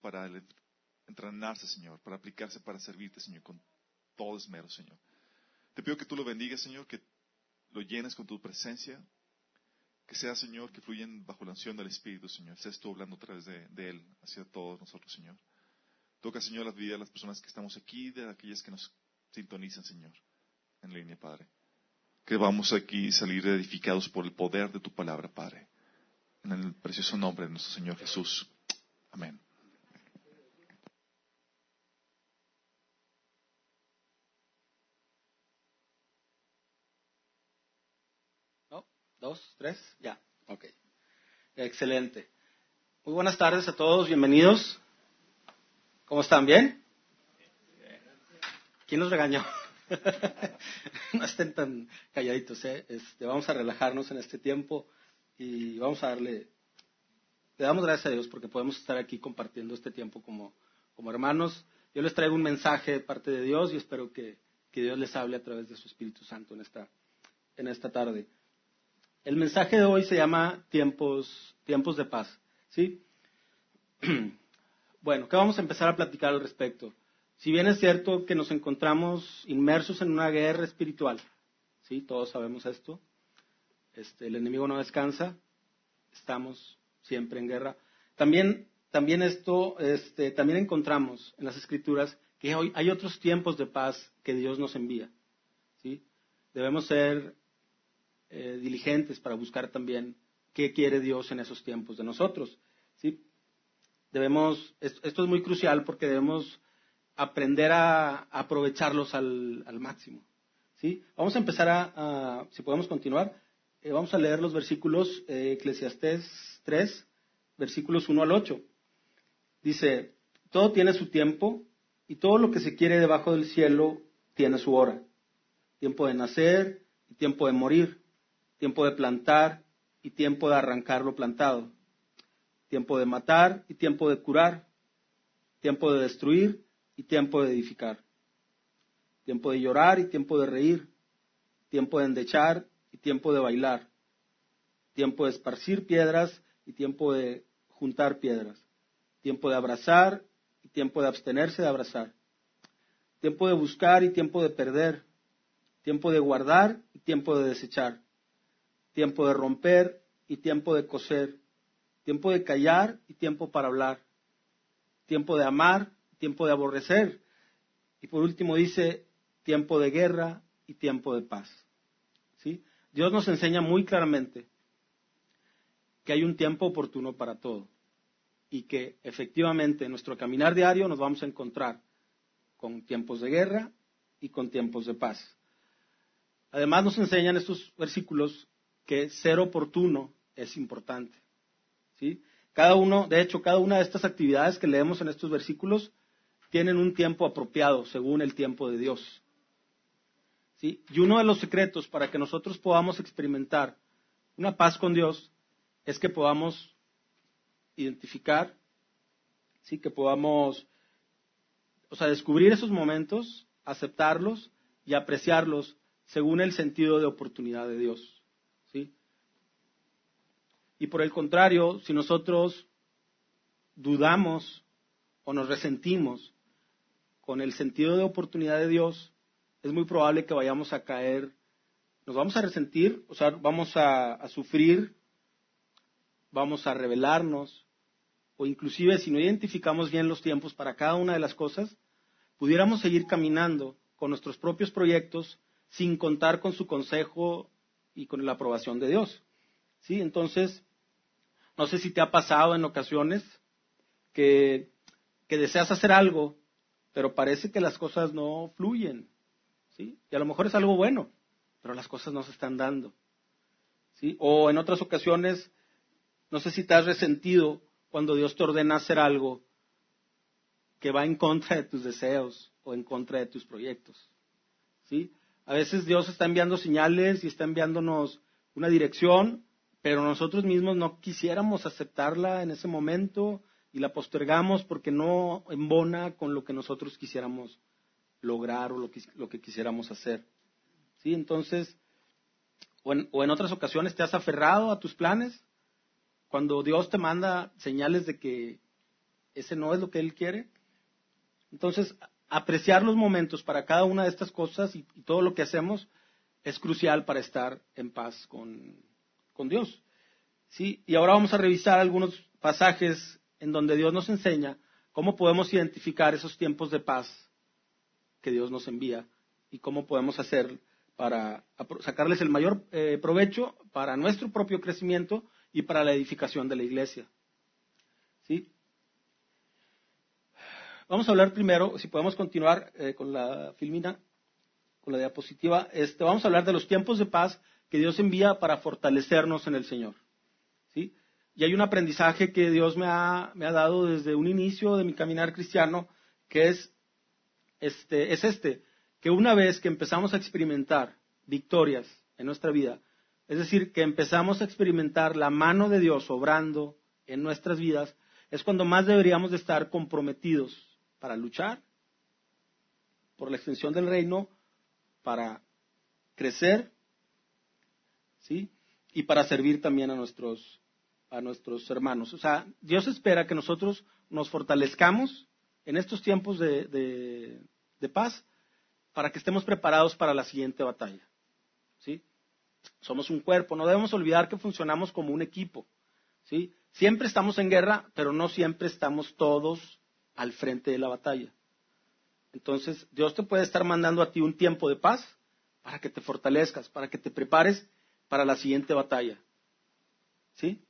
para entrenarse, Señor, para aplicarse para servirte, Señor, con todo esmero, Señor. Te pido que tú lo bendigas, Señor, que lo llenes con tu presencia, que sea, Señor, que fluyan bajo la unción del Espíritu, Señor. Seas tú hablando a través de, Él hacia todos nosotros, Señor. Toca, Señor, la vida de las personas que estamos aquí, de aquellas que nos sintonizan, Señor, en línea, Padre. Que vamos aquí salir edificados por el poder de tu palabra, Padre. En el precioso nombre de nuestro Señor Jesús. Amén. ¿Dos? ¿Tres? Ya. Ok. Excelente. Muy buenas tardes a todos, bienvenidos. ¿Cómo están? ¿Bien? ¿Quién los regañó? no estén tan calladitos, ¿eh? Este, vamos a relajarnos en este tiempo y vamos a darle, le damos gracias a Dios porque podemos estar aquí compartiendo este tiempo como, como hermanos. Yo les traigo un mensaje de parte de Dios y espero que, que Dios les hable a través de su Espíritu Santo en esta, en esta tarde. El mensaje de hoy se llama tiempos, tiempos de paz. ¿sí? bueno, ¿qué vamos a empezar a platicar al respecto? Si bien es cierto que nos encontramos inmersos en una guerra espiritual, ¿sí? todos sabemos esto, este, el enemigo no descansa, estamos siempre en guerra. También, también esto, este, también encontramos en las escrituras que hoy hay otros tiempos de paz que Dios nos envía. ¿sí? Debemos ser eh, diligentes para buscar también qué quiere Dios en esos tiempos de nosotros. ¿sí? Debemos, esto, es muy crucial porque debemos aprender a, aprovecharlos al, máximo. ¿sí? Vamos a empezar a, a si podemos continuar, eh, vamos a leer los versículos eh, Eclesiastés 3, versículos 1 al 8. Dice, todo tiene su tiempo y todo lo que se quiere debajo del cielo tiene su hora. Tiempo de nacer y tiempo de morir, tiempo de plantar y tiempo de arrancar lo plantado, tiempo de matar y tiempo de curar, tiempo de destruir y tiempo de edificar, tiempo de llorar y tiempo de reír, tiempo de endechar y tiempo de bailar, tiempo de esparcir piedras y tiempo de juntar piedras, tiempo de abrazar y tiempo de abstenerse de abrazar, tiempo de buscar y tiempo de perder, tiempo de guardar y tiempo de desechar, tiempo de romper y tiempo de coser, tiempo de callar y tiempo para hablar, tiempo de amar y tiempo de aborrecer. Y por último dice tiempo de guerra y tiempo de paz. ¿Sí? Dios nos enseña muy claramente que hay un tiempo oportuno para todo y que efectivamente en nuestro caminar diario nos vamos a encontrar con tiempos de guerra y con tiempos de paz. Además nos enseñan estos versículos que ser oportuno es importante. ¿sí? Cada uno, de hecho, cada una de estas actividades que leemos en estos versículos tienen un tiempo apropiado según el tiempo de Dios. ¿sí? Y uno de los secretos para que nosotros podamos experimentar una paz con Dios es que podamos identificar, ¿sí? que podamos, o sea, descubrir esos momentos, aceptarlos y apreciarlos según el sentido de oportunidad de Dios. Y por el contrario, si nosotros dudamos o nos resentimos con el sentido de oportunidad de Dios, es muy probable que vayamos a caer, nos vamos a resentir, o sea, vamos a, a sufrir, vamos a rebelarnos, o inclusive si no identificamos bien los tiempos para cada una de las cosas, pudiéramos seguir caminando con nuestros propios proyectos sin contar con su consejo y con la aprobación de Dios. ¿Sí? Entonces, no sé si te ha pasado en ocasiones que, deseas hacer algo, pero parece que las cosas no fluyen. ¿Sí? Y a lo mejor es algo bueno, pero las cosas no se están dando. ¿Sí? O en otras ocasiones, no sé si te has resentido cuando Dios te ordena hacer algo que va en contra de tus deseos o en contra de tus proyectos. ¿Sí? A veces Dios está enviando señales y está enviándonos una dirección, pero nosotros mismos no quisiéramos aceptarla en ese momento y la postergamos porque no embona con lo que nosotros quisiéramos lograr o lo que, lo que quisiéramos hacer. ¿Sí? Entonces, o en, o en otras ocasiones te has aferrado a tus planes cuando Dios te manda señales de que ese no es lo que Él quiere. Entonces, apreciar los momentos para cada una de estas cosas y, todo lo que hacemos es crucial para estar en paz con, con Dios. ¿Sí? Y ahora vamos a revisar algunos pasajes en donde Dios nos enseña cómo podemos identificar esos tiempos de paz que Dios nos envía y cómo podemos hacer para sacarles el mayor eh, provecho para nuestro propio crecimiento y para la edificación de la iglesia. ¿Sí? Vamos a hablar primero, si podemos continuar eh, con la filmina, con la diapositiva, este, vamos a hablar de los tiempos de paz que Dios envía para fortalecernos en el Señor. ¿sí? Y hay un aprendizaje que Dios me ha, me ha dado desde un inicio de mi caminar cristiano, que es este, es este, que una vez que empezamos a experimentar victorias en nuestra vida, es decir, que empezamos a experimentar la mano de Dios obrando en nuestras vidas, es cuando más deberíamos de estar comprometidos para luchar por la extensión del reino, para crecer, ¿sí? Y para servir también a nuestros, a nuestros hermanos. O sea, Dios espera que nosotros nos fortalezcamos en estos tiempos de, de, paz para que estemos preparados para la siguiente batalla. ¿sí? Somos un cuerpo, no debemos olvidar que funcionamos como un equipo. ¿sí? Siempre estamos en guerra, pero no siempre estamos todos al frente de la batalla. Entonces, Dios te puede estar mandando a ti un tiempo de paz para que te fortalezcas, para que te prepares para la siguiente batalla. ¿Sí?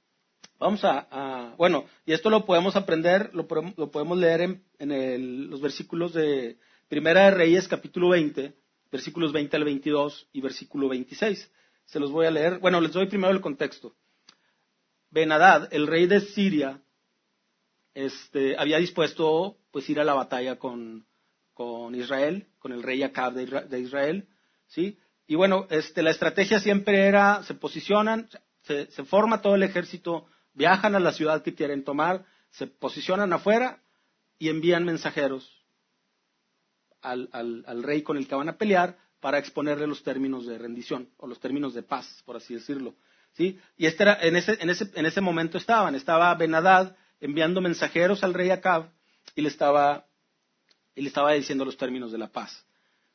Vamos a, bueno, y esto lo podemos aprender, lo, podemos leer en, los versículos de Primera de Reyes, capítulo 20, versículos 20 al 22 y versículo 26. Se los voy a leer. Bueno, les doy primero el contexto. Benadad, el rey de Siria, este, había dispuesto pues ir a la batalla con, Israel, con el rey Acab de, Israel, ¿sí? Y bueno, este, la estrategia siempre era, se posicionan, se, forma todo el ejército, viajan a la ciudad que quieren tomar, se posicionan afuera y envían mensajeros al, rey con el que van a pelear para exponerle los términos de rendición o los términos de paz, por así decirlo. ¿sí? Y este era, en, ese, en, ese, en ese momento estaban, estaba Benadad, enviando mensajeros al rey Acab y le estaba, y le estaba diciendo los términos de la paz.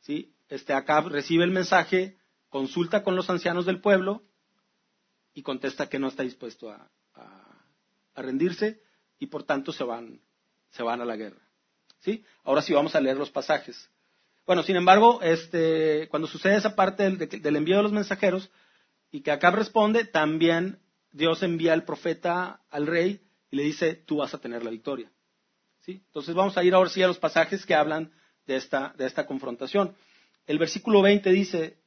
¿sí? Este Acab recibe el mensaje, consulta con los ancianos del pueblo y contesta que no está dispuesto a, rendirse y por tanto se van, se van a la guerra. ¿sí? Ahora sí vamos a leer los pasajes. Bueno, sin embargo, este, cuando sucede esa parte del, del envío de los mensajeros y que Acab responde, también Dios envía al profeta al rey y le dice, tú vas a tener la victoria. ¿Sí? Entonces vamos a ir ahora sí a los pasajes que hablan de esta, de esta confrontación. El versículo 20 dice,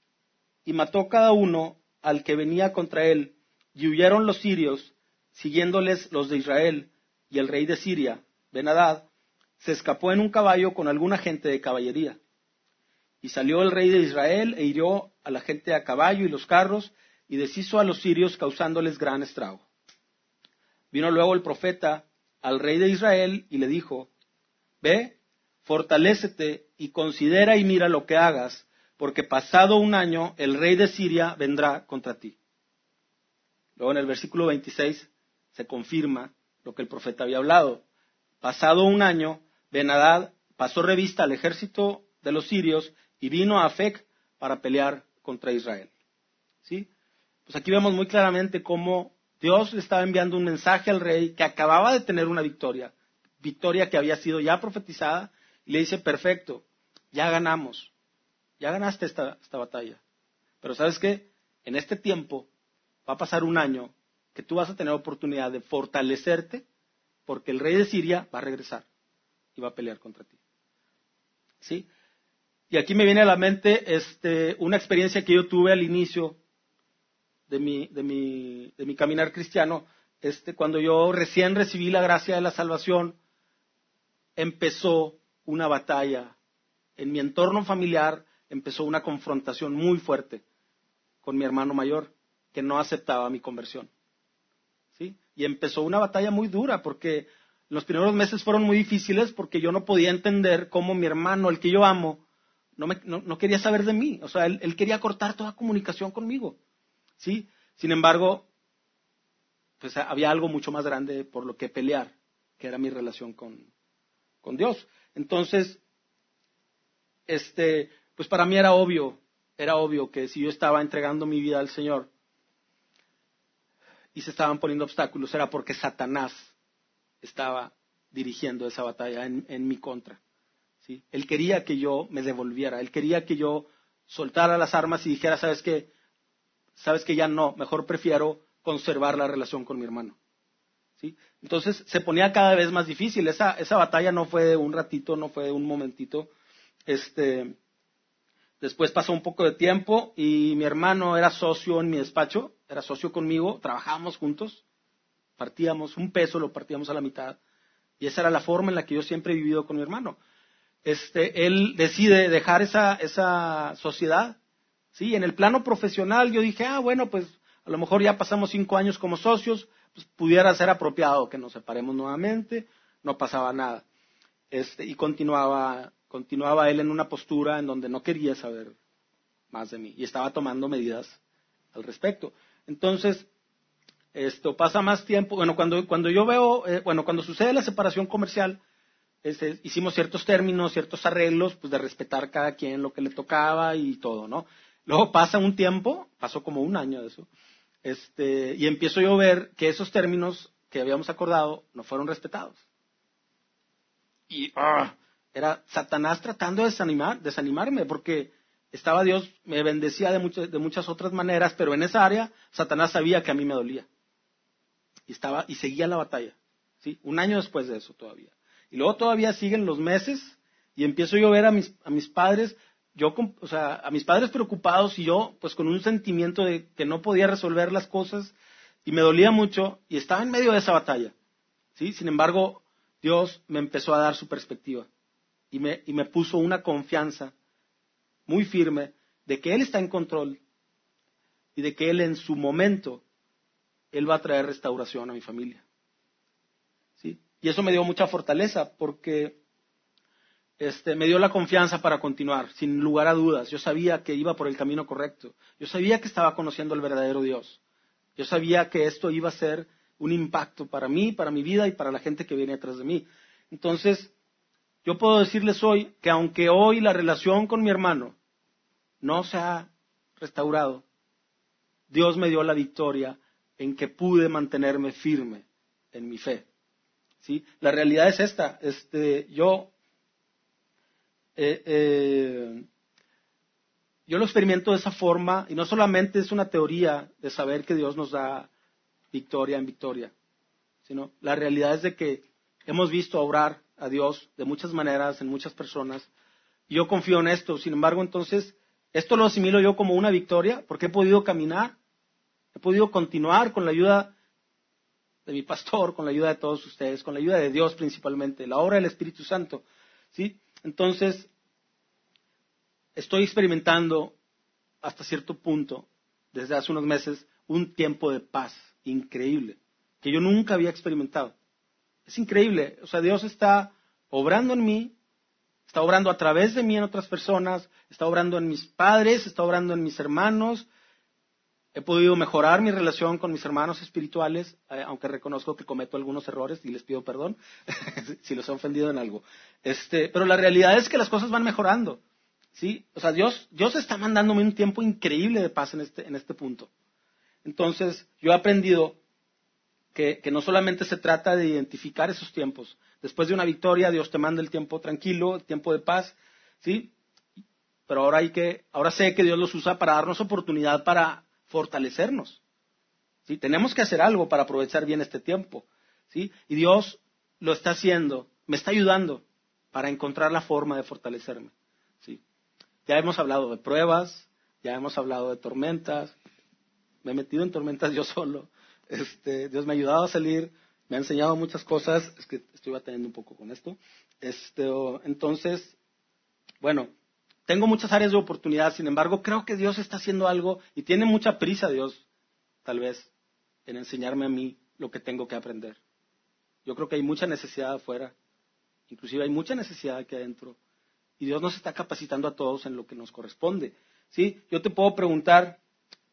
y mató cada uno al que venía contra él, y huyeron los sirios, siguiéndoles los de Israel, y el rey de Siria, Benadad, se escapó en un caballo con alguna gente de caballería. Y salió el rey de Israel e hirió a la gente a caballo y los carros, y deshizo a los sirios causándoles gran estrago. Vino luego el profeta al rey de Israel y le dijo, Ve, fortalécete y considera y mira lo que hagas, porque pasado un año el rey de Siria vendrá contra ti. Luego en el versículo 26 se confirma lo que el profeta había hablado. Pasado un año, Benadad pasó revista al ejército de los sirios y vino a Afec para pelear contra Israel. ¿Sí? Pues aquí vemos muy claramente cómo Dios le estaba enviando un mensaje al rey que acababa de tener una victoria, victoria que había sido ya profetizada, y le dice, perfecto, ya ganamos, ya ganaste esta, esta batalla. Pero sabes qué, en este tiempo va a pasar un año que tú vas a tener oportunidad de fortalecerte porque el rey de Siria va a regresar y va a pelear contra ti. ¿Sí? Y aquí me viene a la mente este, una experiencia que yo tuve al inicio de mi, de mi, de mi caminar cristiano, este, cuando yo recién recibí la gracia de la salvación, empezó una batalla. En mi entorno familiar empezó una confrontación muy fuerte con mi hermano mayor, que no aceptaba mi conversión. ¿Sí? Y empezó una batalla muy dura, porque los primeros meses fueron muy difíciles porque yo no podía entender cómo mi hermano, el que yo amo, no, no, quería saber de mí. O sea, él, quería cortar toda comunicación conmigo. ¿sí? Sin embargo, pues había algo mucho más grande por lo que pelear. que era mi relación con, con Dios. Entonces, este, pues para mí era obvio, era obvio que si yo estaba entregando mi vida al Señor y se estaban poniendo obstáculos, era porque Satanás estaba dirigiendo esa batalla en, mi contra. ¿sí? Él quería que yo me devolviera, él quería que yo soltara las armas y dijera, sabes que, sabes que ya no, mejor prefiero conservar la relación con mi hermano. ¿Sí? Entonces se ponía cada vez más difícil. Esa, esa batalla no fue de un ratito, no fue de un momentito. Este, después pasó un poco de tiempo y mi hermano era socio en mi despacho, era socio conmigo, trabajábamos juntos, partíamos un peso, lo partíamos a la mitad. Y esa era la forma en la que yo siempre he vivido con mi hermano. Este, él decide dejar esa, esa sociedad. Sí, en el plano profesional yo dije, ah, bueno, pues a lo mejor ya pasamos cinco años como socios, pues pudiera ser apropiado que nos separemos nuevamente, no pasaba nada. Este, y continuaba, continuaba él en una postura en donde no quería saber más de mí y estaba tomando medidas al respecto. Entonces, esto pasa más tiempo, bueno, cuando, cuando yo veo, eh, bueno, cuando sucede la separación comercial, este, hicimos ciertos términos, ciertos arreglos, pues de respetar cada quien lo que le tocaba y todo, ¿no? Luego pasa un tiempo, pasó como un año de eso, este, y empiezo yo a ver que esos términos que habíamos acordado no fueron respetados. Y ah, era Satanás tratando de desanimar, desanimarme, porque estaba Dios, me bendecía de, de muchas otras maneras, pero en esa área Satanás sabía que a mí me dolía y estaba y seguía la batalla. ¿sí? Un año después de eso todavía. Y luego todavía siguen los meses y empiezo yo a ver a mis, a mis padres, yo, o sea, a mis padres preocupados y yo, pues con un sentimiento de que no podía resolver las cosas y me dolía mucho y estaba en medio de esa batalla. ¿sí? Sin embargo, Dios me empezó a dar su perspectiva y me, y me puso una confianza muy firme de que Él está en control y de que Él en su momento él va a traer restauración a mi familia. ¿Sí? Y eso me dio mucha fortaleza porque este, me dio la confianza para continuar, sin lugar a dudas. Yo sabía que iba por el camino correcto. Yo sabía que estaba conociendo al verdadero Dios. Yo sabía que esto iba a ser un impacto para mí, para mi vida y para la gente que viene atrás de mí. Entonces, yo puedo decirles hoy que aunque hoy la relación con mi hermano no se ha restaurado, Dios me dio la victoria en que pude mantenerme firme en mi fe. ¿sí? La realidad es esta. Este, yo, eh, eh, yo lo experimento de esa forma y no solamente es una teoría de saber que Dios nos da victoria en victoria, sino la realidad es de que hemos visto obrar a Dios de muchas maneras en muchas personas. Y yo confío en esto. Sin embargo, entonces, esto lo asimilo yo como una victoria porque he podido caminar He podido continuar con la ayuda de mi pastor, con la ayuda de todos ustedes, con la ayuda de Dios principalmente, la obra del Espíritu Santo. ¿sí? Entonces, estoy experimentando hasta cierto punto, desde hace unos meses, un tiempo de paz increíble, que yo nunca había experimentado. Es increíble, o sea, Dios está obrando en mí, está obrando a través de mí en otras personas, está obrando en mis padres, está obrando en mis hermanos, He podido mejorar mi relación con mis hermanos espirituales, eh, aunque reconozco que cometo algunos errores y les pido perdón si los he ofendido en algo. Este, pero la realidad es que las cosas van mejorando. ¿sí? O sea, Dios, Dios está mandándome un tiempo increíble de paz en este, en este punto. Entonces, yo he aprendido que, que no solamente se trata de identificar esos tiempos. Después de una victoria, Dios te manda el tiempo tranquilo, el tiempo de paz, ¿sí? Pero ahora hay que, ahora sé que Dios los usa para darnos oportunidad para fortalecernos. ¿sí? Tenemos que hacer algo para aprovechar bien este tiempo. ¿sí? Y Dios lo está haciendo, me está ayudando para encontrar la forma de fortalecerme. ¿sí? Ya hemos hablado de pruebas, ya hemos hablado de tormentas, me he metido en tormentas yo solo. Este, Dios me ha ayudado a salir, me ha enseñado muchas cosas, es que estoy batallando un poco con esto. Este, entonces, bueno, tengo muchas áreas de oportunidad, sin embargo, creo que Dios está haciendo algo y tiene mucha prisa Dios, tal vez, en enseñarme a mí lo que tengo que aprender. Yo creo que hay mucha necesidad afuera, inclusive hay mucha necesidad aquí adentro, y Dios nos está capacitando a todos en lo que nos corresponde. ¿sí? Yo te puedo preguntar,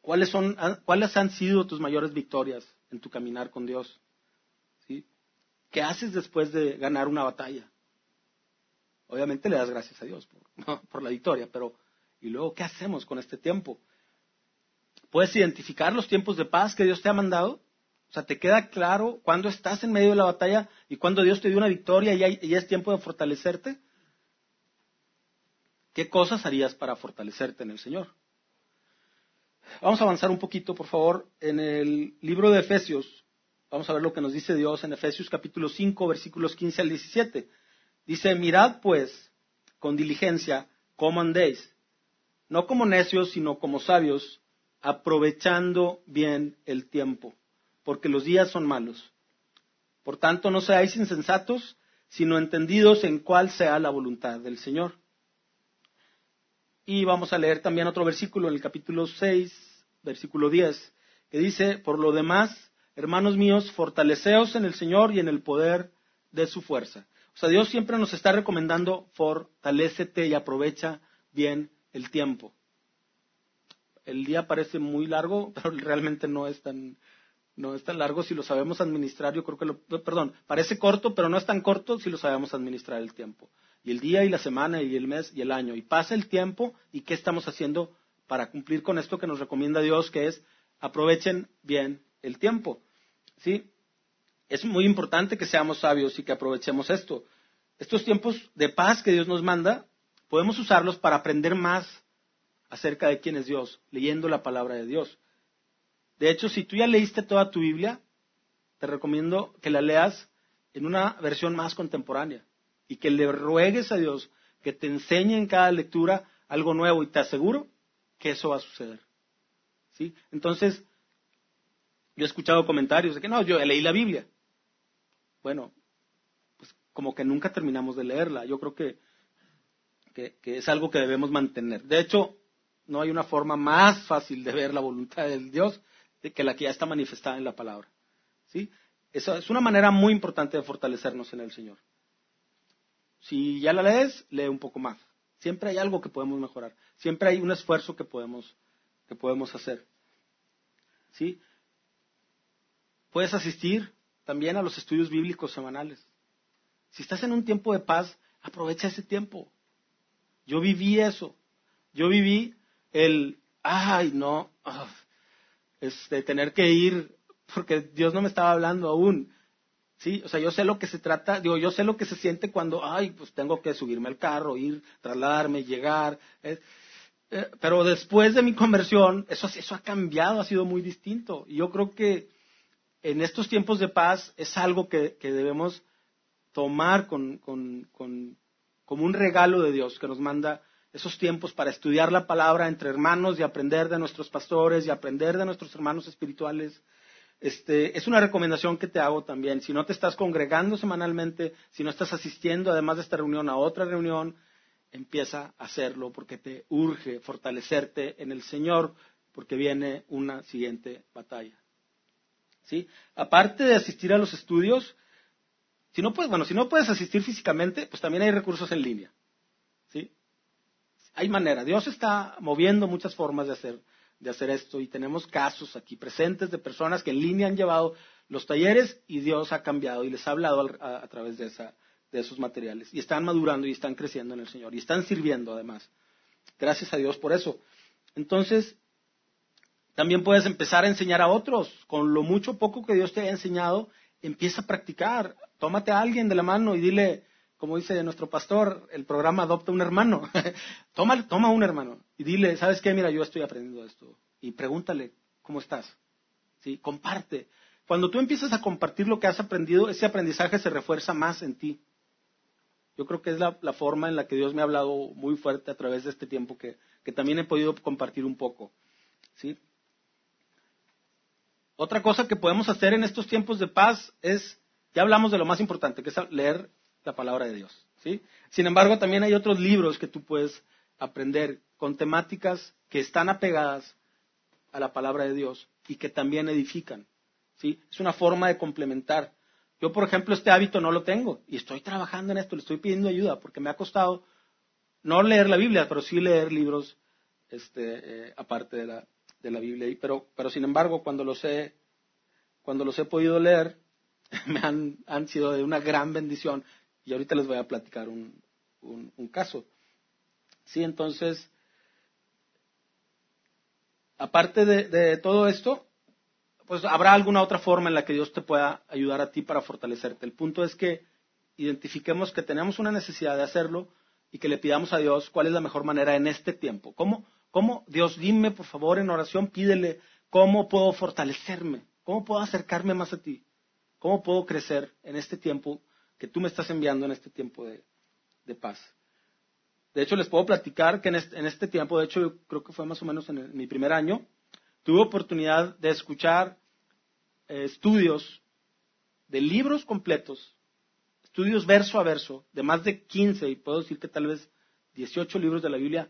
¿cuáles, ¿cuáles han sido tus mayores victorias en tu caminar con Dios? ¿Qué haces después de ganar una batalla? Obviamente le das gracias a Dios por, la victoria, pero ¿y luego qué hacemos con este tiempo? ¿Puedes identificar los tiempos de paz que Dios te ha mandado? O sea, ¿te queda claro cuándo estás en medio de la batalla y cuándo Dios te dio una victoria y es tiempo de fortalecerte? ¿Qué cosas harías para fortalecerte en el Señor? Vamos a avanzar un poquito, por favor, en el libro de Efesios. Vamos a ver lo que nos dice Dios en Efesios capítulo 5, versículos 15 al 17. Dice, mirad pues con diligencia cómo andéis, no como necios, sino como sabios, aprovechando bien el tiempo, porque los días son malos. Por tanto, no seáis insensatos, sino entendidos en cuál sea la voluntad del Señor. Y vamos a leer también otro versículo en el capítulo 6, versículo 10, que dice, por lo demás, hermanos míos, fortaleceos en el Señor y en el poder de su fuerza. O sea, Dios siempre nos está recomendando, fortalécete y aprovecha bien el tiempo. El día parece muy largo, pero realmente no es tan, no es tan largo si lo sabemos administrar. Yo creo que lo, perdón, parece corto, pero no es tan corto si lo sabemos administrar el tiempo y el día y la semana y el mes y el año. Y pasa el tiempo y qué estamos haciendo para cumplir con esto que nos recomienda Dios, que es aprovechen bien el tiempo. ¿Sí? Es muy importante que seamos sabios y que aprovechemos esto. Estos tiempos de paz que Dios nos manda, podemos usarlos para aprender más acerca de quién es Dios, leyendo la palabra de Dios. De hecho, si tú ya leíste toda tu Biblia, te recomiendo que la leas en una versión más contemporánea y que le ruegues a Dios que te enseñe en cada lectura algo nuevo y te aseguro que eso va a suceder. ¿Sí? Entonces, yo he escuchado comentarios de que no, yo leí la Biblia. Bueno, pues como que nunca terminamos de leerla. Yo creo que, que, es algo que debemos mantener. De hecho, no hay una forma más fácil de ver la voluntad de Dios que la que ya está manifestada en la palabra. ¿Sí? Eso es una manera muy importante de fortalecernos en el Señor. Si ya la lees, lee un poco más. Siempre hay algo que podemos mejorar. Siempre hay un esfuerzo que podemos, que podemos hacer. ¿Sí? Puedes asistir también a los estudios bíblicos semanales. Si estás en un tiempo de paz, aprovecha ese tiempo. Yo viví eso. Yo viví el, ay, no, este, tener que ir porque Dios no me estaba hablando aún. Sí, o sea, yo sé lo que se trata, digo, yo sé lo que se siente cuando, ay, pues tengo que subirme al carro, ir, trasladarme, llegar. Eh, eh, pero después de mi conversión, eso, eso ha cambiado, ha sido muy distinto. Y yo creo que en estos tiempos de paz es algo que, debemos tomar como un regalo de Dios que nos manda esos tiempos para estudiar la palabra entre hermanos y aprender de nuestros pastores y aprender de nuestros hermanos espirituales este, es una recomendación que te hago también. Si no te estás congregando semanalmente, si no estás asistiendo además de esta reunión a otra reunión, empieza a hacerlo porque te urge fortalecerte en el Señor porque viene una siguiente batalla. ¿Sí? Aparte de asistir a los estudios, si no puedes, bueno, si no puedes asistir físicamente, pues también hay recursos en línea. ¿Sí? Hay manera. Dios está moviendo muchas formas de hacer de hacer esto y tenemos casos aquí presentes de personas que en línea han llevado los talleres y Dios ha cambiado y les ha hablado a, través de, esa, de esos materiales y están madurando y están creciendo en el Señor y están sirviendo además. Gracias a Dios por eso. Entonces, también puedes empezar a enseñar a otros. Con lo mucho poco que Dios te haya enseñado, empieza a practicar. Tómate a alguien de la mano y dile, como dice nuestro pastor, el programa Adopta un hermano. toma, toma un hermano y dile, ¿sabes qué? Mira, yo estoy aprendiendo esto. Y pregúntale, ¿cómo estás? ¿Sí? Comparte. Cuando tú empiezas a compartir lo que has aprendido, ese aprendizaje se refuerza más en ti. Yo creo que es la, forma en la que Dios me ha hablado muy fuerte a través de este tiempo que, que también he podido compartir un poco. ¿Sí? Otra cosa que podemos hacer en estos tiempos de paz es, ya hablamos de lo más importante, que es leer la palabra de Dios. ¿sí? Sin embargo, también hay otros libros que tú puedes aprender con temáticas que están apegadas a la palabra de Dios y que también edifican. ¿sí? Es una forma de complementar. Yo, por ejemplo, este hábito no lo tengo y estoy trabajando en esto, le estoy pidiendo ayuda porque me ha costado no leer la Biblia, pero sí leer libros este, eh, aparte de la, de la Biblia. Pero, pero sin embargo, cuando los he, cuando los he podido leer, me han, han sido de una gran bendición y ahorita les voy a platicar un, un, caso. Sí, entonces, aparte de, de, todo esto, pues habrá alguna otra forma en la que Dios te pueda ayudar a ti para fortalecerte. El punto es que identifiquemos que tenemos una necesidad de hacerlo y que le pidamos a Dios cuál es la mejor manera en este tiempo. ¿Cómo, cómo Dios, dime por favor en oración, pídele cómo puedo fortalecerme, cómo puedo acercarme más a ti, cómo puedo crecer en este tiempo que tú me estás enviando en este tiempo de, de paz. De hecho, les puedo platicar que en este, tiempo, de hecho, yo creo que fue más o menos en, mi primer año, tuve oportunidad de escuchar eh, estudios de libros completos, estudios verso a verso, de más de 15, y puedo decir que tal vez 18 libros de la Biblia,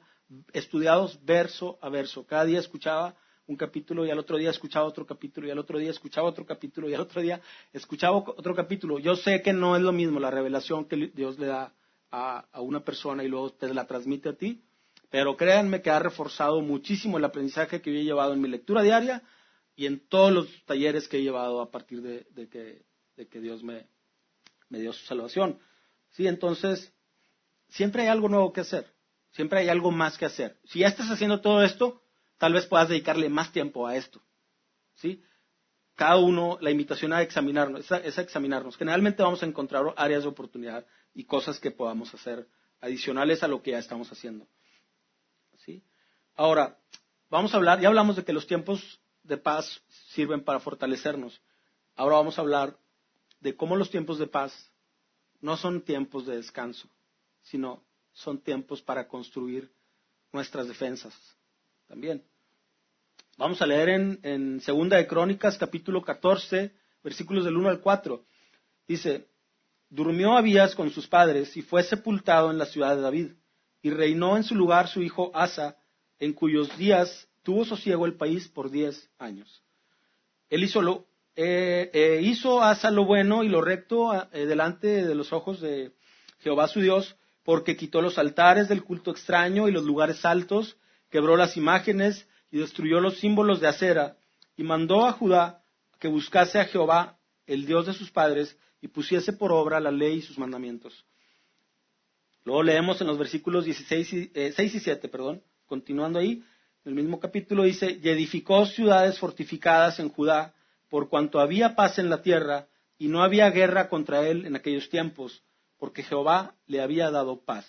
estudiados verso a verso. Cada día escuchaba un capítulo y al otro día escuchaba otro capítulo y al otro día escuchaba otro capítulo y al otro día escuchaba otro capítulo. Yo sé que no es lo mismo la revelación que Dios le da a, una persona y luego te la transmite a ti. Pero créanme que ha reforzado muchísimo el aprendizaje que yo he llevado en mi lectura diaria y en todos los talleres que he llevado a partir de, que, Dios me, dio su salvación. Sí, entonces, siempre hay algo nuevo que hacer. Siempre hay algo más que hacer. Si ya estás haciendo todo esto, tal vez puedas dedicarle más tiempo a esto. ¿Sí? Cada uno, la invitación a examinarnos, es a examinarnos. Generalmente vamos a encontrar áreas de oportunidad y cosas que podamos hacer adicionales a lo que ya estamos haciendo. ¿Sí? Ahora, vamos a hablar, ya hablamos de que los tiempos de paz sirven para fortalecernos. Ahora vamos a hablar de cómo los tiempos de paz no son tiempos de descanso, sino son tiempos para construir nuestras defensas también. Vamos a leer en, Segunda de Crónicas, capítulo 14, versículos del 1 al 4. Dice, Durmió Abías con sus padres y fue sepultado en la ciudad de David, y reinó en su lugar su hijo Asa, en cuyos días tuvo sosiego el país por diez años. Él hizo, eh, eh, hizo Asa lo bueno y lo recto eh, delante de los ojos de Jehová su Dios, porque quitó los altares del culto extraño y los lugares altos, quebró las imágenes y destruyó los símbolos de acera, y mandó a Judá que buscase a Jehová, el Dios de sus padres, y pusiese por obra la ley y sus mandamientos. Luego leemos en los versículos 16 y, 6 eh, y 7, perdón, continuando ahí, en el mismo capítulo dice, y edificó ciudades fortificadas en Judá, por cuanto había paz en la tierra, y no había guerra contra él en aquellos tiempos, porque Jehová le había dado paz.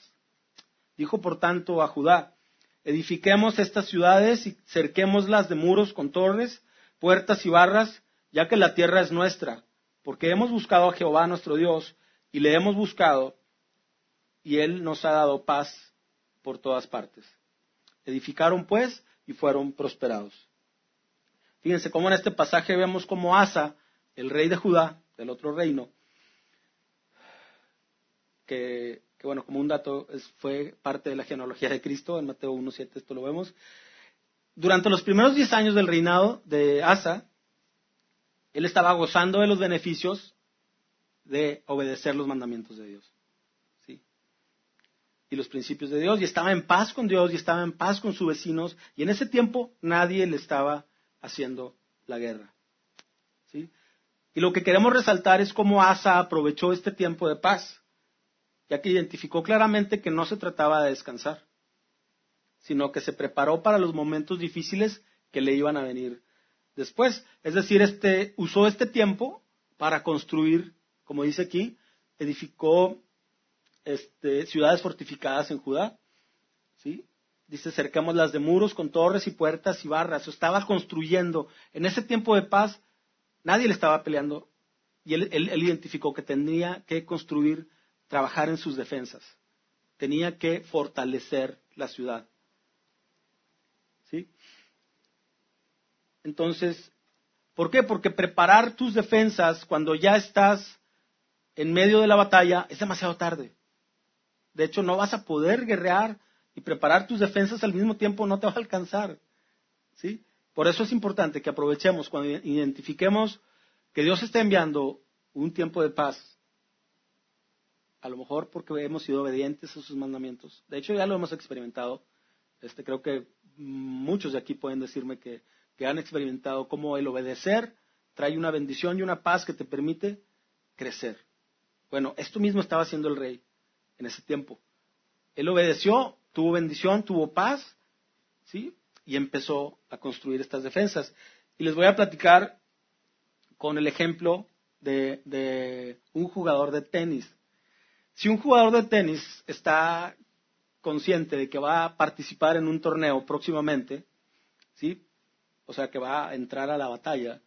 Dijo por tanto a Judá, edifiquemos estas ciudades y cerquémoslas de muros con torres, puertas y barras, ya que la tierra es nuestra porque hemos buscado a Jehová nuestro Dios y le hemos buscado y Él nos ha dado paz por todas partes. Edificaron pues y fueron prosperados. Fíjense cómo en este pasaje vemos como Asa, el rey de Judá, del otro reino, que, bueno, como un dato, fue parte de la genealogía de Cristo, en Mateo 1.7 esto lo vemos. Durante los primeros diez años del reinado de Asa, él estaba gozando de los beneficios de obedecer los mandamientos de Dios. ¿sí? Y los principios de Dios. Y estaba en paz con Dios y estaba en paz con sus vecinos. Y en ese tiempo nadie le estaba haciendo la guerra. ¿sí? Y lo que queremos resaltar es cómo Asa aprovechó este tiempo de paz, ya que identificó claramente que no se trataba de descansar, sino que se preparó para los momentos difíciles que le iban a venir después. Es decir, este, usó este tiempo para construir, como dice aquí, edificó este, ciudades fortificadas en Judá. ¿sí? Dice, cercamos las de muros con torres y puertas y barras. Estaba construyendo. En ese tiempo de paz, nadie le estaba peleando. Y él identificó que tenía que construir, trabajar en sus defensas. Tenía que fortalecer la ciudad. ¿Sí? Entonces, ¿por qué? Porque preparar tus defensas cuando ya estás en medio de la batalla es demasiado tarde. De hecho, no vas a poder guerrear y preparar tus defensas al mismo tiempo no te va a alcanzar. ¿Sí? Por eso es importante que aprovechemos cuando identifiquemos que Dios está enviando un tiempo de paz. A lo mejor porque hemos sido obedientes a sus mandamientos. De hecho, ya lo hemos experimentado. Este, creo que muchos de aquí pueden decirme que han experimentado cómo el obedecer trae una bendición y una paz que te permite crecer. Bueno, esto mismo estaba haciendo el rey en ese tiempo. Él obedeció, tuvo bendición, tuvo paz, ¿sí? Y empezó a construir estas defensas. Y les voy a platicar con el ejemplo de un jugador de tenis. Si un jugador de tenis está consciente de que va a participar en un torneo próximamente, ¿sí? O sea, que va a entrar a la batalla,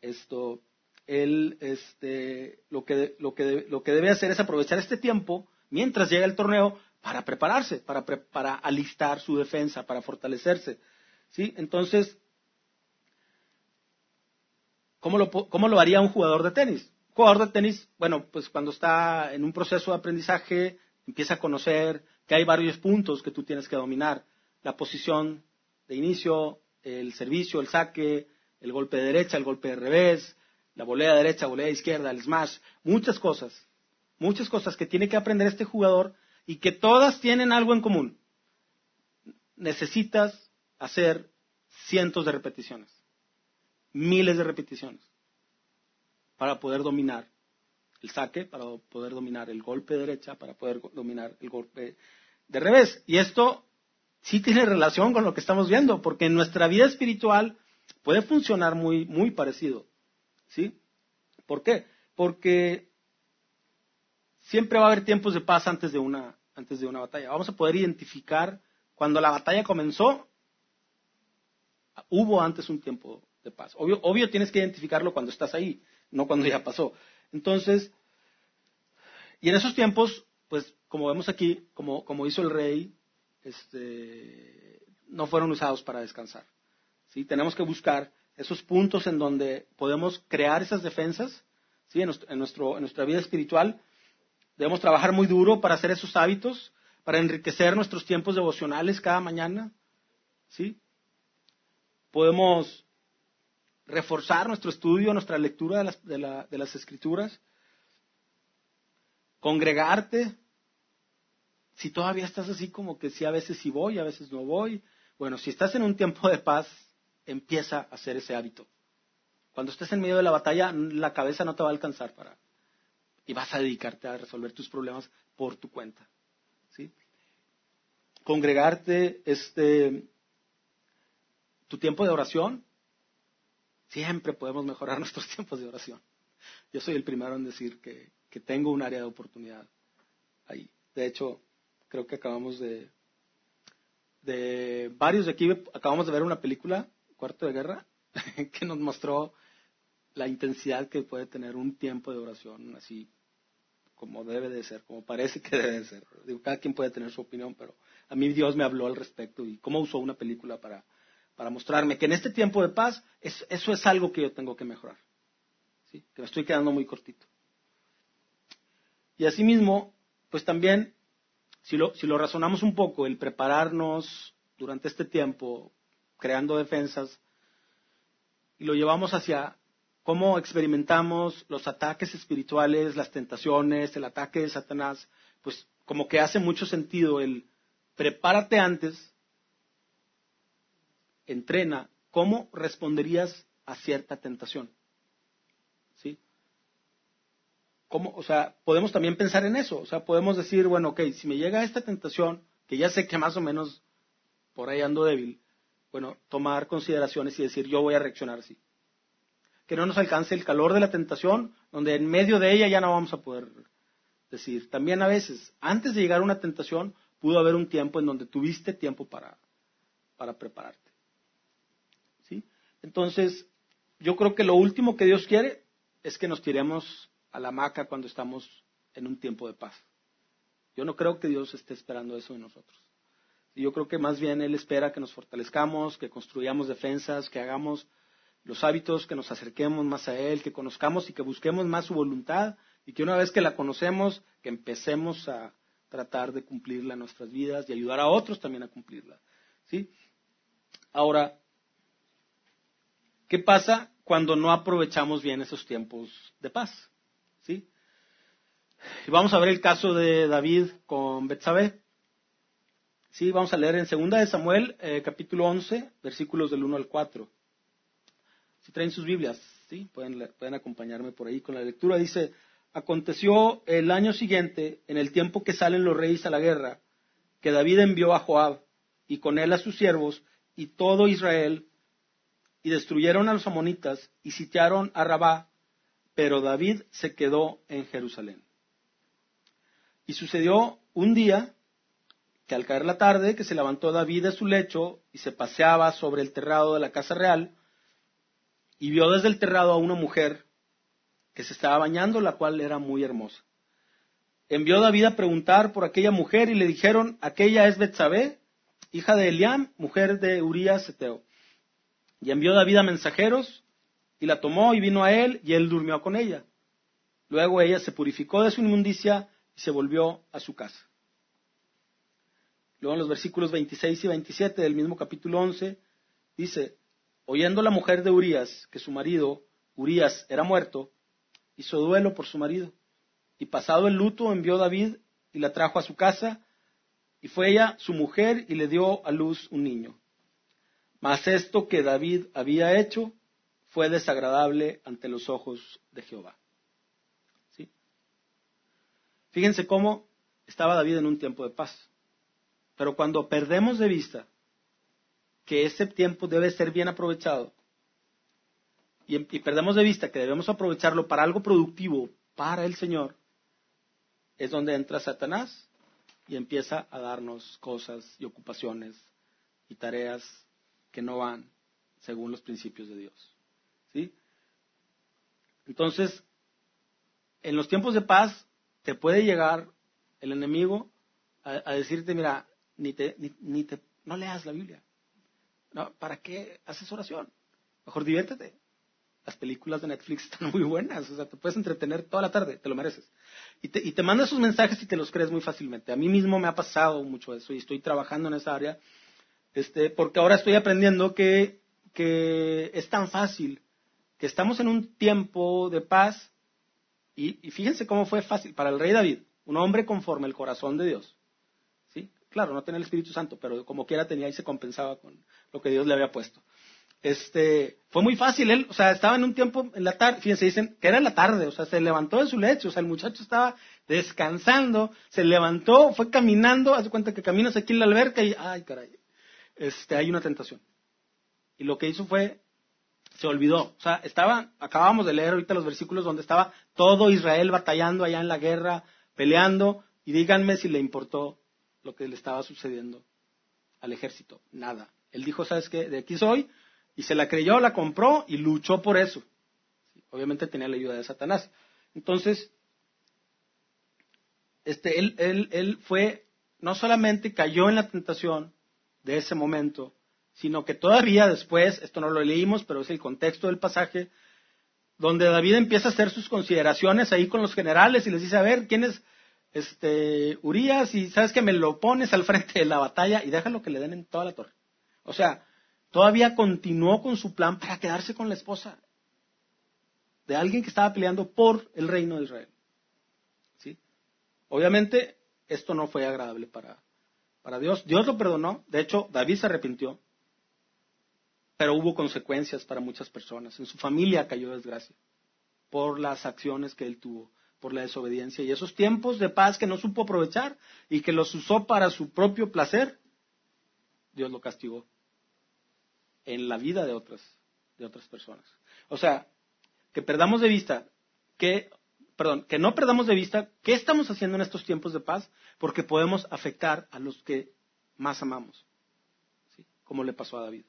esto, él, este, lo que, lo que, lo que debe hacer es aprovechar este tiempo mientras llega el torneo para prepararse, para, para alistar su defensa, para fortalecerse, ¿sí? Entonces, ¿cómo lo, ¿cómo lo haría un jugador de tenis? Jugador de tenis, bueno, pues cuando está en un proceso de aprendizaje, empieza a conocer que hay varios puntos que tú tienes que dominar. La posición de inicio, el servicio, el saque, el golpe de derecha, el golpe de revés, la volea derecha, volea izquierda, el smash, muchas cosas, muchas cosas que tiene que aprender este jugador y que todas tienen algo en común. Necesitas hacer cientos de repeticiones, miles de repeticiones para poder dominar el saque, para poder dominar el golpe de derecha, para poder dominar el golpe de revés. Y esto sí tiene relación con lo que estamos viendo, porque en nuestra vida espiritual puede funcionar muy, muy parecido. ¿Sí? ¿Por qué? Porque siempre va a haber tiempos de paz antes de una, antes de una batalla. Vamos a poder identificar cuando la batalla comenzó, hubo antes un tiempo de paz. Obvio, obvio tienes que identificarlo cuando estás ahí, no cuando ya pasó. Entonces, y en esos tiempos, pues como vemos aquí, como, como hizo el rey, este, no fueron usados para descansar. ¿sí? Tenemos que buscar esos puntos en donde podemos crear esas defensas ¿sí? en, nuestro, en nuestra vida espiritual. Debemos trabajar muy duro para hacer esos hábitos, para enriquecer nuestros tiempos devocionales cada mañana. ¿sí? Podemos reforzar nuestro estudio, nuestra lectura de las, escrituras, congregarte, si todavía estás así como que sí, a veces sí voy, a veces no voy, bueno, si estás en un tiempo de paz, empieza a hacer ese hábito. Cuando estés en medio de la batalla, la cabeza no te va a alcanzar para... Y vas a dedicarte a resolver tus problemas por tu cuenta. ¿sí? Congregarte, este, tu tiempo de oración, Siempre podemos mejorar nuestros tiempos de oración. Yo soy el primero en decir que, tengo un área de oportunidad ahí. De hecho, creo que acabamos de, de varios de aquí, acabamos de ver una película, Cuarto de Guerra, que nos mostró la intensidad que puede tener un tiempo de oración así como debe de ser, como parece que debe de ser. Cada quien puede tener su opinión, pero a mí Dios me habló al respecto y cómo usó una película para para mostrarme que en este tiempo de paz eso es algo que yo tengo que mejorar. ¿sí? Que me estoy quedando muy cortito. Y asimismo, pues también, si lo, si lo razonamos un poco, el prepararnos durante este tiempo, creando defensas, y lo llevamos hacia cómo experimentamos los ataques espirituales, las tentaciones, el ataque de Satanás, pues como que hace mucho sentido el prepárate antes entrena cómo responderías a cierta tentación. ¿Sí? ¿Cómo, o sea, podemos también pensar en eso. O sea, podemos decir, bueno, ok, si me llega esta tentación, que ya sé que más o menos por ahí ando débil, bueno, tomar consideraciones y decir, yo voy a reaccionar así. Que no nos alcance el calor de la tentación, donde en medio de ella ya no vamos a poder decir. También a veces, antes de llegar a una tentación, pudo haber un tiempo en donde tuviste tiempo para, para prepararte. Entonces, yo creo que lo último que Dios quiere es que nos tiremos a la hamaca cuando estamos en un tiempo de paz. Yo no creo que Dios esté esperando eso de nosotros. Yo creo que más bien Él espera que nos fortalezcamos, que construyamos defensas, que hagamos los hábitos, que nos acerquemos más a Él, que conozcamos y que busquemos más su voluntad y que una vez que la conocemos, que empecemos a tratar de cumplirla en nuestras vidas y ayudar a otros también a cumplirla. ¿sí? Ahora, ¿Qué pasa cuando no aprovechamos bien esos tiempos de paz? ¿Sí? Y vamos a ver el caso de David con Betsabé. Sí, vamos a leer en 2 de Samuel, eh, capítulo 11, versículos del 1 al 4. Si traen sus Biblias, ¿Sí? Pueden, pueden acompañarme por ahí con la lectura. Dice, aconteció el año siguiente, en el tiempo que salen los reyes a la guerra, que David envió a Joab y con él a sus siervos y todo Israel, y destruyeron a los amonitas y sitiaron a Rabá, pero David se quedó en Jerusalén. Y sucedió un día que al caer la tarde, que se levantó David de su lecho y se paseaba sobre el terrado de la casa real, y vio desde el terrado a una mujer que se estaba bañando, la cual era muy hermosa. Envió David a preguntar por aquella mujer y le dijeron, aquella es Betsabé, hija de Eliam, mujer de Urías. Y envió David a mensajeros y la tomó y vino a él y él durmió con ella. Luego ella se purificó de su inmundicia y se volvió a su casa. Luego en los versículos 26 y 27 del mismo capítulo 11 dice, oyendo la mujer de Urías que su marido, Urías, era muerto, hizo duelo por su marido. Y pasado el luto envió David y la trajo a su casa, y fue ella su mujer y le dio a luz un niño. Mas esto que David había hecho fue desagradable ante los ojos de Jehová. ¿Sí? Fíjense cómo estaba David en un tiempo de paz. Pero cuando perdemos de vista que ese tiempo debe ser bien aprovechado y, y perdemos de vista que debemos aprovecharlo para algo productivo para el Señor, es donde entra Satanás y empieza a darnos cosas y ocupaciones y tareas que no van según los principios de Dios. ¿Sí? Entonces, en los tiempos de paz te puede llegar el enemigo a, decirte, mira, ni te, ni, te, no leas la Biblia. No, ¿Para qué haces oración? Mejor diviértete. Las películas de Netflix están muy buenas, o sea, te puedes entretener toda la tarde, te lo mereces. Y te, y te manda esos mensajes y te los crees muy fácilmente. A mí mismo me ha pasado mucho eso y estoy trabajando en esa área este, porque ahora estoy aprendiendo que, es tan fácil, que estamos en un tiempo de paz, y, fíjense cómo fue fácil para el rey David, un hombre conforme el corazón de Dios. ¿sí? Claro, no tenía el Espíritu Santo, pero como quiera tenía y se compensaba con lo que Dios le había puesto. Este, fue muy fácil, él, o sea, estaba en un tiempo en la tarde, fíjense, dicen que era en la tarde, o sea, se levantó de su lecho, o sea, el muchacho estaba descansando, se levantó, fue caminando, hace cuenta que caminas aquí en la alberca y, ay, caray, este, hay una tentación. Y lo que hizo fue, se olvidó. O sea, estaba, acabamos de leer ahorita los versículos donde estaba todo Israel batallando allá en la guerra, peleando, y díganme si le importó lo que le estaba sucediendo al ejército. Nada. Él dijo, ¿sabes qué? De aquí soy, y se la creyó, la compró y luchó por eso. Obviamente tenía la ayuda de Satanás. Entonces, este, él, él, él fue, no solamente cayó en la tentación, de ese momento, sino que todavía después, esto no lo leímos, pero es el contexto del pasaje, donde David empieza a hacer sus consideraciones ahí con los generales y les dice, a ver, ¿quién es este Urias? Y sabes que me lo pones al frente de la batalla y déjalo que le den en toda la torre. O sea, todavía continuó con su plan para quedarse con la esposa de alguien que estaba peleando por el reino de Israel. ¿Sí? Obviamente, esto no fue agradable para, para Dios. Dios lo perdonó. De hecho, David se arrepintió. Pero hubo consecuencias para muchas personas. En su familia cayó desgracia por las acciones que él tuvo, por la desobediencia. Y esos tiempos de paz que no supo aprovechar y que los usó para su propio placer, Dios lo castigó en la vida de otras, de otras personas. O sea, que perdamos de vista que perdón, que no perdamos de vista qué estamos haciendo en estos tiempos de paz, porque podemos afectar a los que más amamos, como le pasó a David.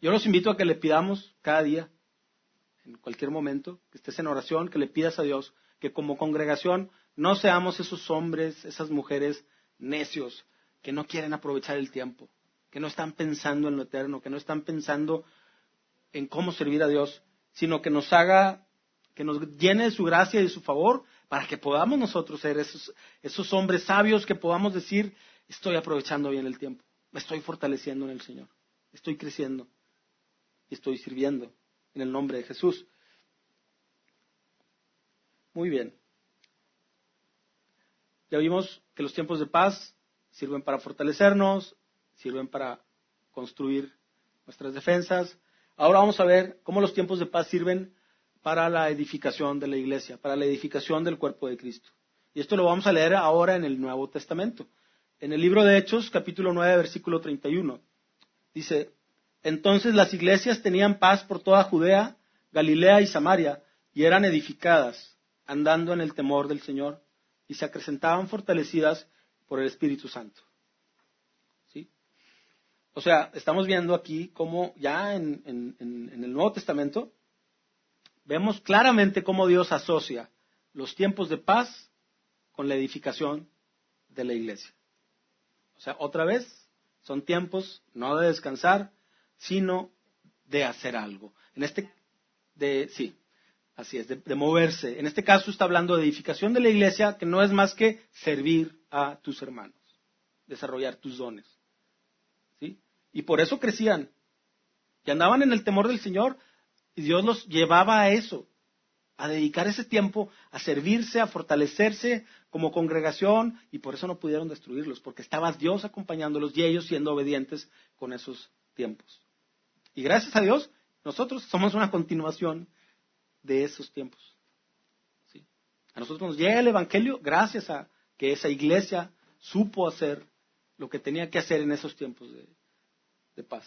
Yo los invito a que le pidamos cada día, en cualquier momento, que estés en oración, que le pidas a Dios que como congregación no seamos esos hombres, esas mujeres necios que no quieren aprovechar el tiempo, que no están pensando en lo eterno, que no están pensando en cómo servir a Dios, sino que nos haga, que nos llene de su gracia y de su favor para que podamos nosotros ser esos, esos hombres sabios que podamos decir, estoy aprovechando bien el tiempo, me estoy fortaleciendo en el Señor, estoy creciendo y estoy sirviendo en el nombre de Jesús. Muy bien. Ya vimos que los tiempos de paz sirven para fortalecernos, sirven para construir nuestras defensas, Ahora vamos a ver cómo los tiempos de paz sirven para la edificación de la iglesia, para la edificación del cuerpo de Cristo. Y esto lo vamos a leer ahora en el Nuevo Testamento. En el libro de Hechos, capítulo 9, versículo 31, dice, entonces las iglesias tenían paz por toda Judea, Galilea y Samaria, y eran edificadas, andando en el temor del Señor, y se acrecentaban fortalecidas por el Espíritu Santo. O sea, estamos viendo aquí cómo ya en, el Nuevo Testamento vemos claramente cómo Dios asocia los tiempos de paz con la edificación de la iglesia. O sea, otra vez, son tiempos no de descansar, sino de hacer algo. En este, sí, así es, de, moverse. En este caso está hablando de edificación de la iglesia, que no es más que servir a tus hermanos, desarrollar tus dones. Y por eso crecían. Y andaban en el temor del Señor, y Dios los llevaba a eso, a dedicar ese tiempo a servirse, a fortalecerse como congregación, y por eso no pudieron destruirlos, porque estaba Dios acompañándolos y ellos siendo obedientes con esos tiempos. Y gracias a Dios, nosotros somos una continuación de esos tiempos. ¿Sí? A nosotros nos llega el Evangelio gracias a que esa iglesia supo hacer lo que tenía que hacer en esos tiempos de, de paz.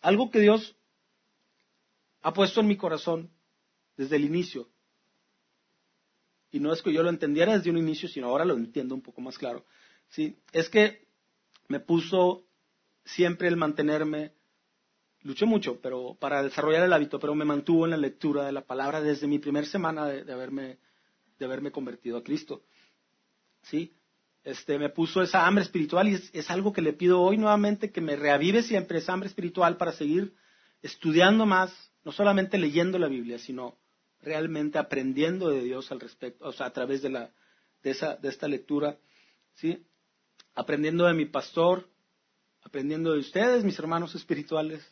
Algo que Dios ha puesto en mi corazón desde el inicio. Y no es que yo lo entendiera desde un inicio, sino ahora lo entiendo un poco más claro. ¿sí? Es que me puso siempre el mantenerme, luché mucho pero para desarrollar el hábito, pero me mantuvo en la lectura de la palabra desde mi primera semana de, haberme, de haberme convertido a Cristo. ¿Sí? Este, me puso esa hambre espiritual y es, algo que le pido hoy nuevamente, que me reavive siempre esa hambre espiritual para seguir estudiando más, no solamente leyendo la Biblia, sino realmente aprendiendo de Dios al respecto, o sea, a través de, la, de, esa, de esta lectura, ¿sí? Aprendiendo de mi pastor, aprendiendo de ustedes, mis hermanos espirituales,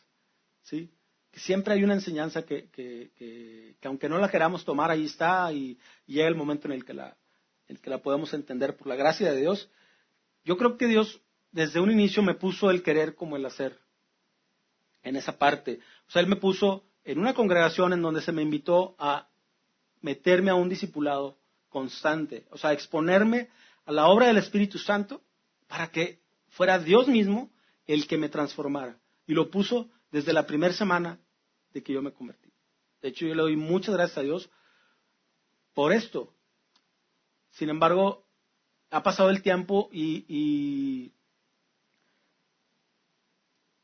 ¿sí? Que siempre hay una enseñanza que, que, que, que aunque no la queramos tomar, ahí está y, y llega el momento en el que la, el que la podemos entender por la gracia de Dios, yo creo que Dios desde un inicio me puso el querer como el hacer en esa parte. O sea, Él me puso en una congregación en donde se me invitó a meterme a un discipulado constante, o sea, exponerme a la obra del Espíritu Santo para que fuera Dios mismo el que me transformara. Y lo puso desde la primera semana de que yo me convertí. De hecho, yo le doy muchas gracias a Dios por esto, sin embargo, ha pasado el tiempo y,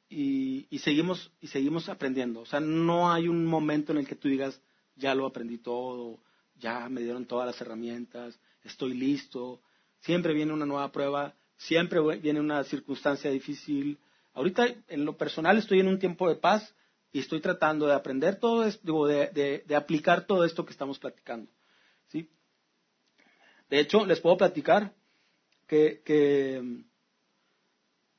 y, seguimos, y seguimos aprendiendo. O sea, no hay un momento en el que tú digas, ya lo aprendí todo, ya me dieron todas las herramientas, estoy listo. Siempre viene una nueva prueba, siempre viene una circunstancia difícil. Ahorita, en lo personal, estoy en un tiempo de paz y estoy tratando de aprender todo esto, de, de aplicar todo esto que estamos platicando. De hecho, les puedo platicar que, mm,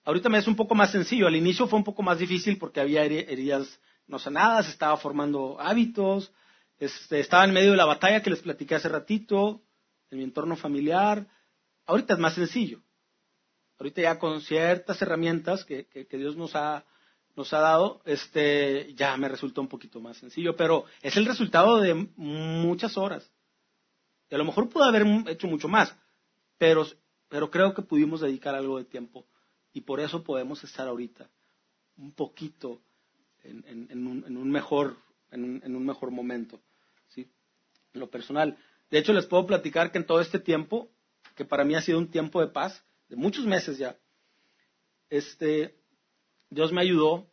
ahorita me es un poco más sencillo. Al inicio fue un poco más difícil porque había heridas no sanadas, estaba formando hábitos, este, estaba en medio de la batalla que les platiqué hace ratito, en mi entorno familiar. Ahorita es más sencillo. Ahorita ya con ciertas herramientas que, Dios nos ha, nos ha dado, este, ya me resulta un poquito más sencillo, pero es el resultado de muchas horas y a lo mejor pudo haber hecho mucho más, pero, pero creo que pudimos dedicar algo de tiempo y por eso podemos estar ahorita un poquito en, un, mejor, en, un, mejor momento, ¿sí? Lo personal. De hecho, les puedo platicar que en todo este tiempo, que para mí ha sido un tiempo de paz, de muchos meses ya, este, Dios me ayudó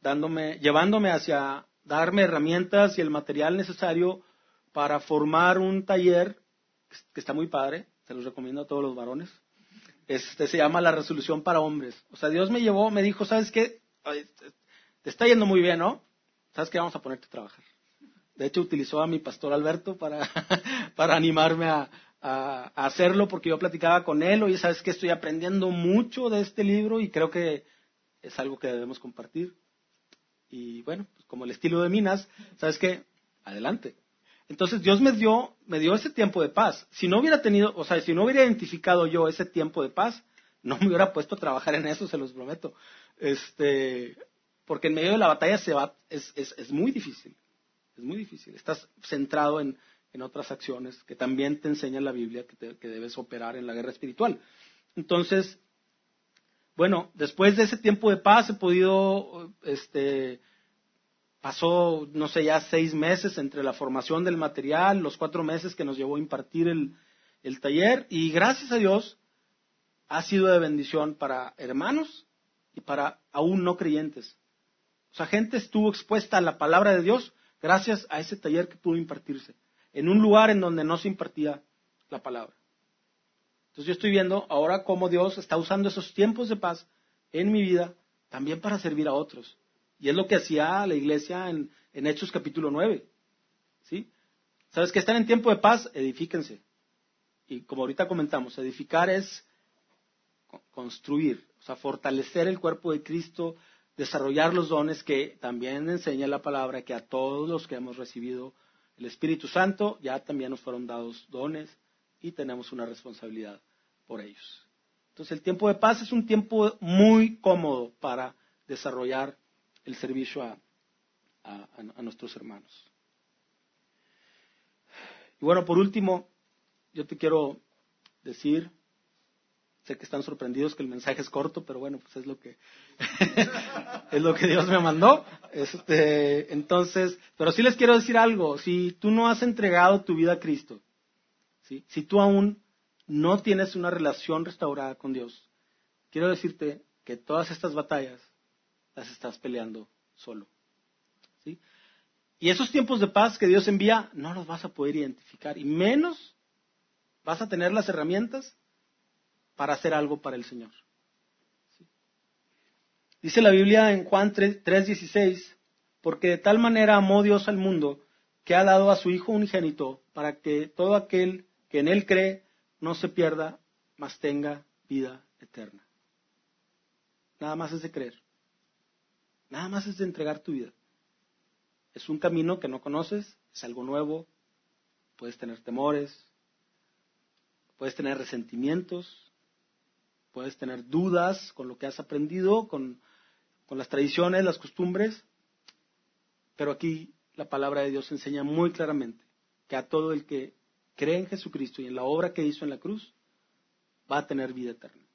dándome, llevándome hacia darme herramientas y el material necesario para formar un taller que está muy padre, se los recomiendo a todos los varones. Este se llama la resolución para hombres. O sea, Dios me llevó, me dijo, ¿sabes qué? Te está yendo muy bien, ¿no? ¿Sabes qué? Vamos a ponerte a trabajar. De hecho, utilizó a mi pastor Alberto para, para animarme a, a, hacerlo porque yo platicaba con él, oye, ¿sabes qué? Estoy aprendiendo mucho de este libro y creo que es algo que debemos compartir. Y bueno, pues como el estilo de Minas, ¿sabes qué? Adelante. Entonces Dios me dio, me dio ese tiempo de paz. Si no hubiera tenido, o sea, si no hubiera identificado yo ese tiempo de paz, no me hubiera puesto a trabajar en eso, se los prometo. Este, porque en medio de la batalla se va, es, es, muy difícil. Es muy difícil. Estás centrado en, en otras acciones que también te enseña la Biblia que, que debes operar en la guerra espiritual. Entonces, bueno, después de ese tiempo de paz he podido, este, pasó, no sé, ya seis meses entre la formación del material, los cuatro meses que nos llevó a impartir el, taller, y gracias a Dios ha sido de bendición para hermanos y para aún no creyentes. O sea, gente estuvo expuesta a la palabra de Dios gracias a ese taller que pudo impartirse, en un lugar en donde no se impartía la palabra. Entonces yo estoy viendo ahora cómo Dios está usando esos tiempos de paz en mi vida también para servir a otros. Y es lo que hacía la iglesia en, Hechos capítulo 9. ¿Sí? ¿Sabes que están en tiempo de paz? Edifíquense. Y como ahorita comentamos, edificar es construir, o sea, fortalecer el cuerpo de Cristo, desarrollar los dones que también enseña la palabra que a todos los que hemos recibido el Espíritu Santo ya también nos fueron dados dones y tenemos una responsabilidad por ellos. Entonces el tiempo de paz es un tiempo muy cómodo para desarrollar el servicio a, nuestros hermanos. Y bueno, por último, yo te quiero decir, sé que están sorprendidos que el mensaje es corto, pero bueno, pues es lo que es lo que Dios me mandó. Este, entonces, pero sí les quiero decir algo, si tú no has entregado tu vida a Cristo, si tú aún no tienes una relación restaurada con Dios, quiero decirte que todas estas batallas las estás peleando solo. ¿sí? Y esos tiempos de paz que Dios envía no los vas a poder identificar y menos vas a tener las herramientas para hacer algo para el Señor. Dice la Biblia en Juan 3:16, porque de tal manera amó Dios al mundo que ha dado a su Hijo unigénito para que todo aquel que en Él cree no se pierda, mas tenga vida eterna. Nada más es de creer. Nada más es de entregar tu vida. Es un camino que no conoces, es algo nuevo, puedes tener temores, puedes tener resentimientos, puedes tener dudas con lo que has aprendido, con, con las tradiciones, las costumbres, pero aquí la palabra de Dios enseña muy claramente que a todo el que cree en Jesucristo y en la obra que hizo en la cruz, va a tener vida eterna.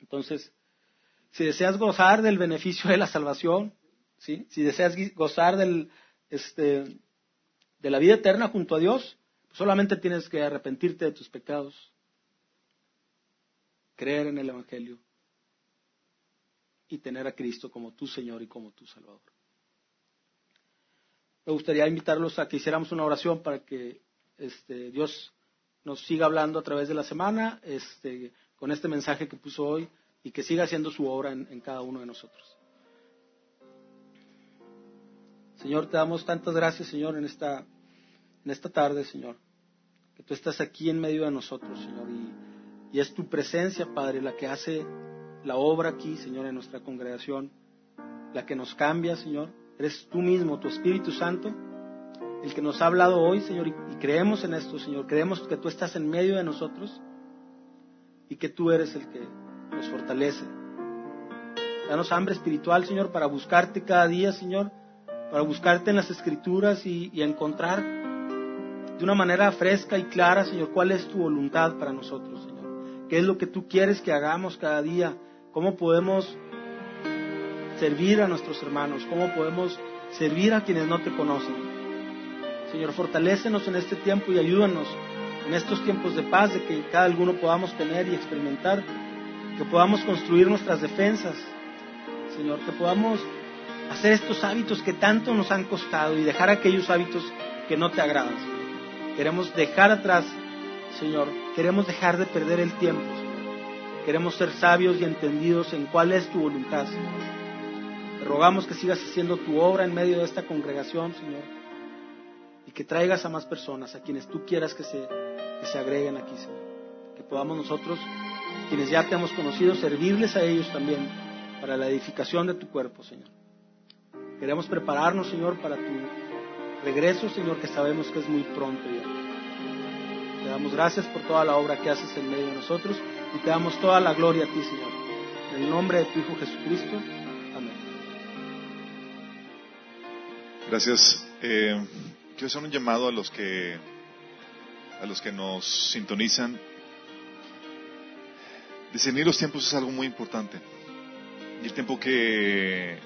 Entonces, si deseas gozar del beneficio de la salvación, si deseas gozar del, este, de la vida eterna junto a Dios, solamente tienes que arrepentirte de tus pecados, creer en el Evangelio. Y tener a Cristo como tu Señor y como tu Salvador. Me gustaría invitarlos a que hiciéramos una oración para que este, Dios nos siga hablando a través de la semana este, con este mensaje que puso hoy y que siga haciendo su obra en, cada uno de nosotros. Señor, te damos tantas gracias, Señor, en esta, en esta tarde, Señor, que tú estás aquí en medio de nosotros, Señor, y, y es tu presencia, Padre, la que hace la obra aquí, Señor, en nuestra congregación, la que nos cambia, Señor. Eres tú mismo, tu Espíritu Santo, el que nos ha hablado hoy, Señor, y, creemos en esto, Señor. Creemos que tú estás en medio de nosotros y que tú eres el que nos fortalece. Danos hambre espiritual, Señor, para buscarte cada día, Señor, para buscarte en las escrituras y, encontrar de una manera fresca y clara, Señor, cuál es tu voluntad para nosotros, Señor. ¿Qué es lo que tú quieres que hagamos cada día? ¿Cómo podemos servir a nuestros hermanos? ¿Cómo podemos servir a quienes no te conocen? Señor, fortalécenos en este tiempo y ayúdanos en estos tiempos de paz, de que cada uno podamos tener y experimentar, que podamos construir nuestras defensas, Señor, que podamos hacer estos hábitos que tanto nos han costado y dejar aquellos hábitos que no te agradan. Queremos dejar atrás, Señor, queremos dejar de perder el tiempo, Señor. Queremos ser sabios y entendidos en cuál es tu voluntad, Señor. Te rogamos que sigas haciendo tu obra en medio de esta congregación, Señor y que traigas a más personas, a quienes tú quieras que se, que se agreguen aquí, Señor. Que podamos nosotros, quienes ya te hemos conocido, servirles a ellos también para la edificación de tu cuerpo, Señor. Queremos prepararnos, Señor, para tu regreso, Señor, que sabemos que es muy pronto ya. Te damos gracias por toda la obra que haces en medio de nosotros y te damos toda la gloria a ti, Señor. En el nombre de tu Hijo Jesucristo. Amén. Gracias. Eh, quiero hacer un llamado a los que a los que nos sintonizan. Discernir los tiempos es algo muy importante. Y el tiempo que,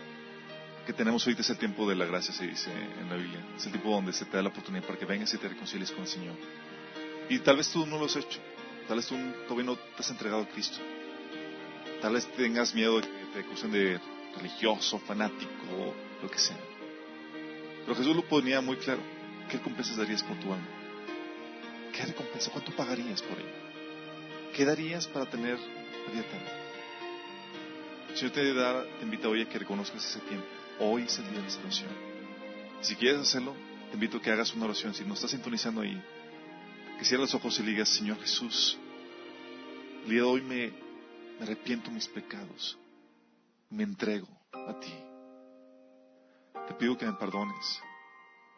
que tenemos ahorita es el tiempo de la gracia, se dice en la Biblia. Es el tiempo donde se te da la oportunidad para que vengas y te reconcilies con el Señor. Y tal vez tú no lo has hecho. Tal vez tú todavía no te has entregado a Cristo. Tal vez tengas miedo de que te acusen de religioso, fanático, lo que sea. Pero Jesús lo ponía muy claro. ¿Qué recompensas darías por tu alma? ¿Qué recompensa? ¿Cuánto pagarías por ello? ¿Qué darías para tener la vida eterna? El Señor te, da, te invita hoy a que reconozcas ese tiempo. Hoy es el día de la salvación. Si quieres hacerlo, te invito a que hagas una oración. Si no estás sintonizando ahí, que cierres los ojos y digas, Señor Jesús, el día de hoy me, me arrepiento mis pecados. Me entrego a ti. Te pido que me perdones,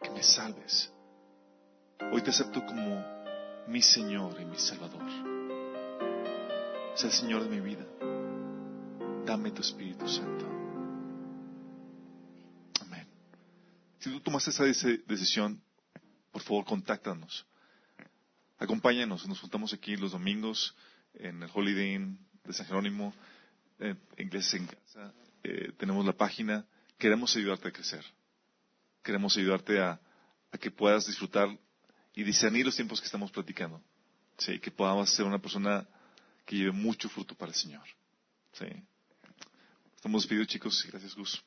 que me salves. Hoy te acepto como mi Señor y mi Salvador. Sé el Señor de mi vida. Dame tu Espíritu Santo. Amén. Si tú tomaste esa decisión, por favor, contáctanos. Acompáñanos. Nos juntamos aquí los domingos en el Holiday Inn de San Jerónimo, en Inglés en Casa. Eh, tenemos la página. Queremos ayudarte a crecer. Queremos ayudarte a, a que puedas disfrutar y discernir los tiempos que estamos platicando. Sí, que podamos ser una persona que lleve mucho fruto para el Señor. Sí. Estamos despedidos, chicos. Gracias, Gus.